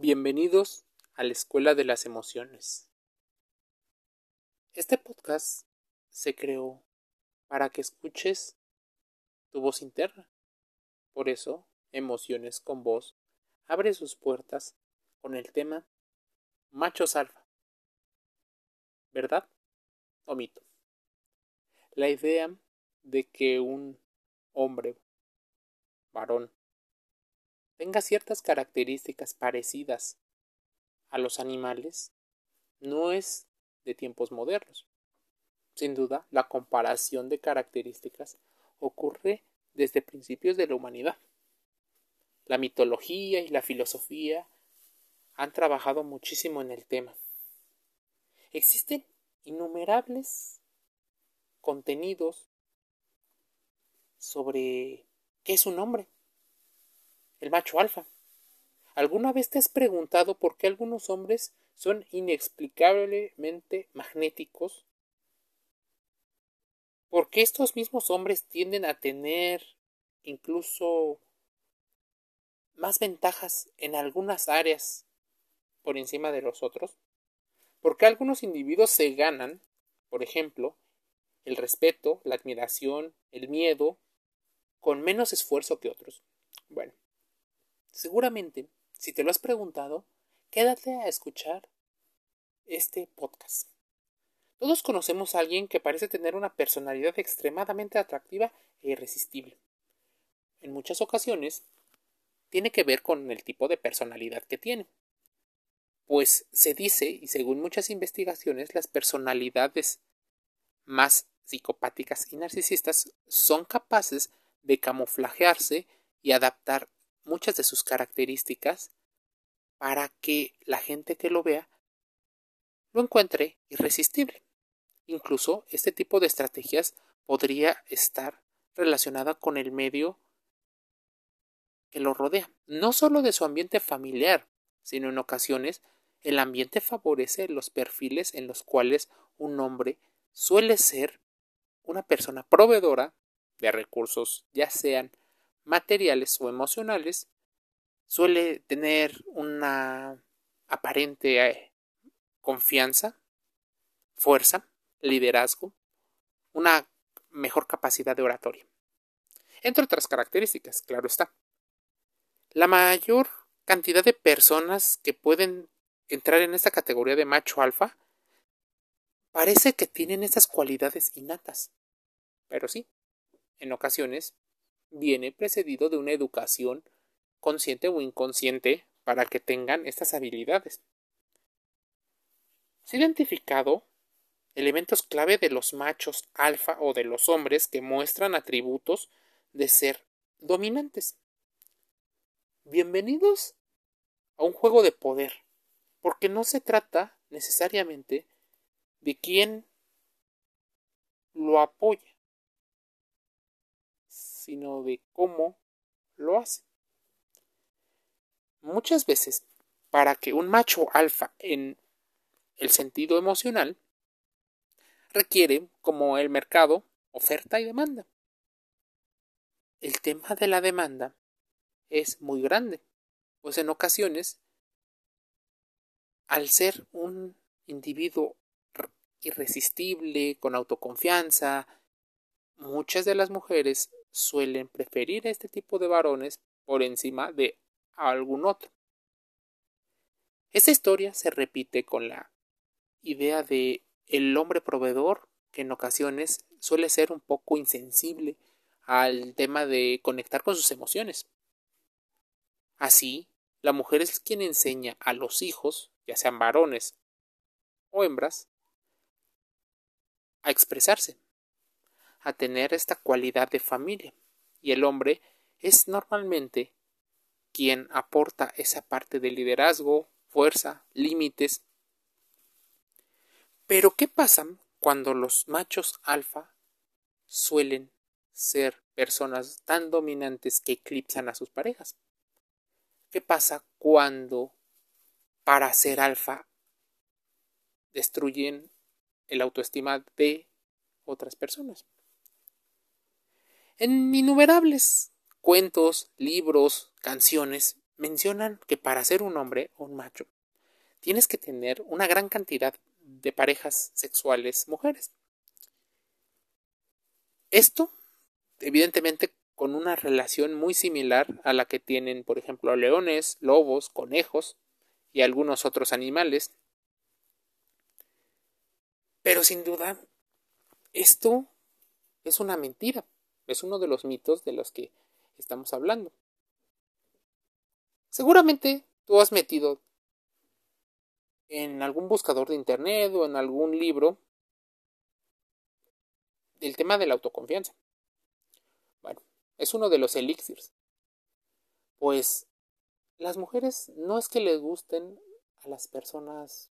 Bienvenidos a la Escuela de las Emociones. Este podcast se creó para que escuches tu voz interna. Por eso, Emociones con Voz abre sus puertas con el tema Machos Alfa. ¿Verdad o mito? La idea de que un hombre, varón, tenga ciertas características parecidas a los animales no es de tiempos modernos. Sin duda, la comparación de características ocurre desde principios de la humanidad. La mitología y la filosofía han trabajado muchísimo en el tema. Existen innumerables contenidos sobre qué es un hombre, el macho alfa. ¿Alguna vez te has preguntado por qué algunos hombres son inexplicablemente magnéticos? ¿Por qué estos mismos hombres tienden a tener incluso más ventajas en algunas áreas por encima de los otros? ¿Por qué algunos individuos se ganan, por ejemplo, el respeto, la admiración, el miedo, con menos esfuerzo que otros? Bueno, Seguramente, si te lo has preguntado, quédate a escuchar este podcast. Todos conocemos a alguien que parece tener una personalidad extremadamente atractiva e irresistible. En muchas ocasiones, tiene que ver con el tipo de personalidad que tiene. Pues se dice, y según muchas investigaciones, las personalidades más psicopáticas y narcisistas son capaces de camuflajearse y adaptar muchas de sus características para que la gente que lo vea lo encuentre irresistible. Incluso este tipo de estrategias podría estar relacionada con el medio que lo rodea, no solo de su ambiente familiar, sino en ocasiones el ambiente favorece los perfiles en los cuales un hombre suele ser una persona proveedora de recursos, ya sean materiales o emocionales, suele tener una aparente eh, confianza, fuerza, liderazgo, una mejor capacidad de oratoria. Entre otras características, claro está. La mayor cantidad de personas que pueden entrar en esta categoría de macho alfa parece que tienen esas cualidades innatas. Pero sí, en ocasiones viene precedido de una educación consciente o inconsciente para que tengan estas habilidades. Se ha identificado elementos clave de los machos alfa o de los hombres que muestran atributos de ser dominantes. Bienvenidos a un juego de poder, porque no se trata necesariamente de quién lo apoya sino de cómo lo hace. Muchas veces, para que un macho alfa en el sentido emocional requiere, como el mercado, oferta y demanda. El tema de la demanda es muy grande, pues en ocasiones, al ser un individuo irresistible, con autoconfianza, muchas de las mujeres suelen preferir este tipo de varones por encima de algún otro. Esta historia se repite con la idea de el hombre proveedor que en ocasiones suele ser un poco insensible al tema de conectar con sus emociones. Así, la mujer es quien enseña a los hijos, ya sean varones o hembras, a expresarse, a tener esta cualidad de familia. Y el hombre es normalmente quien aporta esa parte de liderazgo, fuerza, límites. Pero ¿qué pasa cuando los machos alfa suelen ser personas tan dominantes que eclipsan a sus parejas? ¿Qué pasa cuando para ser alfa destruyen el autoestima de otras personas? En innumerables cuentos, libros, canciones, mencionan que para ser un hombre o un macho tienes que tener una gran cantidad de parejas sexuales mujeres. Esto, evidentemente, con una relación muy similar a la que tienen, por ejemplo, leones, lobos, conejos y algunos otros animales. Pero sin duda, esto es una mentira. Es uno de los mitos de los que estamos hablando. Seguramente tú has metido en algún buscador de internet o en algún libro del tema de la autoconfianza. Bueno, es uno de los elixirs. Pues las mujeres no es que les gusten a las personas,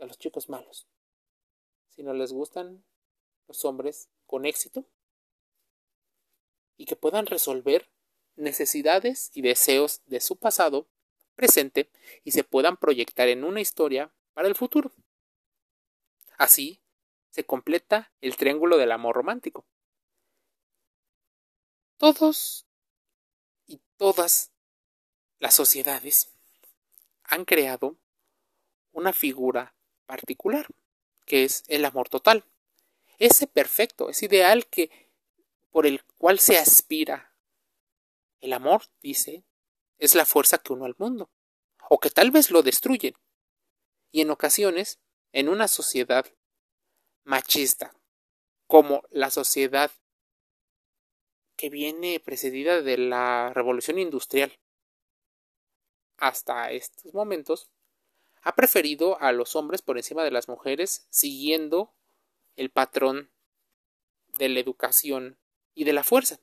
a los chicos malos, sino les gustan los hombres con éxito y que puedan resolver necesidades y deseos de su pasado, presente y se puedan proyectar en una historia para el futuro. Así se completa el triángulo del amor romántico. Todos y todas las sociedades han creado una figura particular, que es el amor total. Ese perfecto, ese ideal que por el cual se aspira el amor, dice, es la fuerza que une al mundo, o que tal vez lo destruyen. Y en ocasiones, en una sociedad machista, como la sociedad que viene precedida de la revolución industrial hasta estos momentos, ha preferido a los hombres por encima de las mujeres, siguiendo el patrón de la educación y de la fuerza.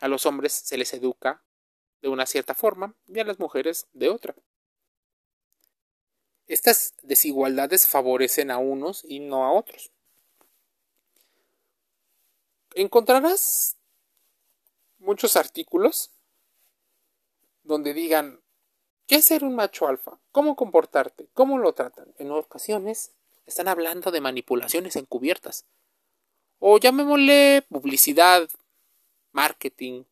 A los hombres se les educa de una cierta forma y a las mujeres de otra. Estas desigualdades favorecen a unos y no a otros. Encontrarás muchos artículos donde digan qué es ser un macho alfa, cómo comportarte, cómo lo tratan. En ocasiones están hablando de manipulaciones encubiertas o llamémosle publicidad, marketing,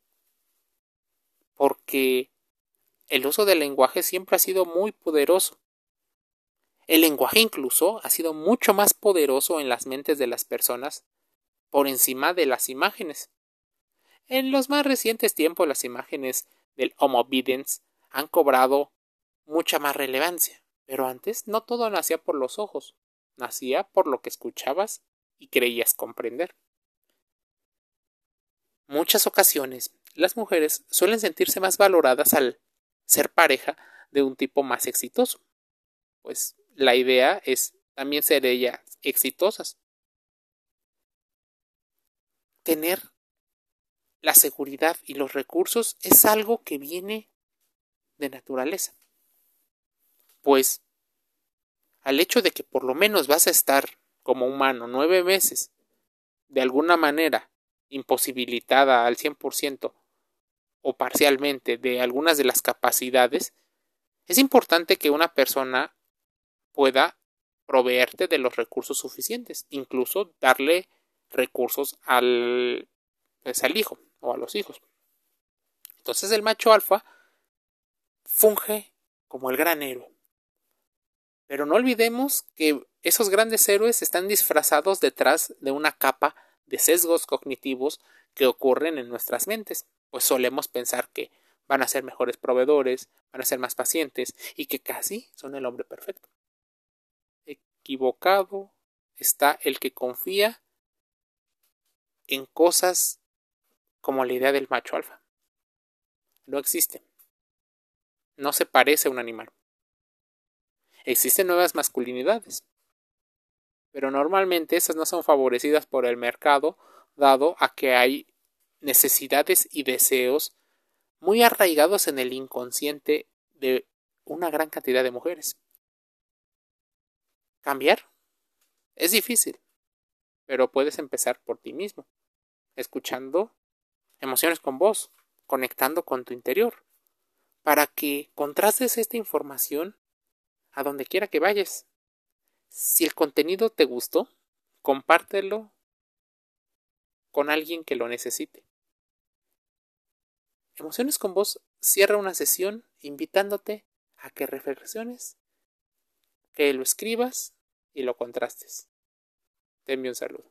porque el uso del lenguaje siempre ha sido muy poderoso. El lenguaje incluso ha sido mucho más poderoso en las mentes de las personas por encima de las imágenes. En los más recientes tiempos las imágenes del Homo Obedience han cobrado mucha más relevancia, pero antes no todo nacía por los ojos, nacía por lo que escuchabas y creías comprender. Muchas ocasiones las mujeres suelen sentirse más valoradas al ser pareja de un tipo más exitoso, pues la idea es también ser ellas exitosas. Tener la seguridad y los recursos es algo que viene de naturaleza. Pues al hecho de que por lo menos vas a estar como humano nueve meses, de alguna manera imposibilitada al 100% o parcialmente de algunas de las capacidades, es importante que una persona pueda proveerte de los recursos suficientes, incluso darle recursos al, pues, al hijo o a los hijos. Entonces el macho alfa funge como el gran héroe. Pero no olvidemos que esos grandes héroes están disfrazados detrás de una capa de sesgos cognitivos que ocurren en nuestras mentes pues solemos pensar que van a ser mejores proveedores, van a ser más pacientes y que casi son el hombre perfecto. Equivocado está el que confía en cosas como la idea del macho alfa. No existe. No se parece a un animal. Existen nuevas masculinidades, pero normalmente esas no son favorecidas por el mercado, dado a que hay necesidades y deseos muy arraigados en el inconsciente de una gran cantidad de mujeres. Cambiar es difícil, pero puedes empezar por ti mismo, escuchando emociones con vos, conectando con tu interior, para que contrastes esta información a donde quiera que vayas. Si el contenido te gustó, compártelo con alguien que lo necesite. Emociones con vos cierra una sesión invitándote a que reflexiones, que lo escribas y lo contrastes. Te envío un saludo.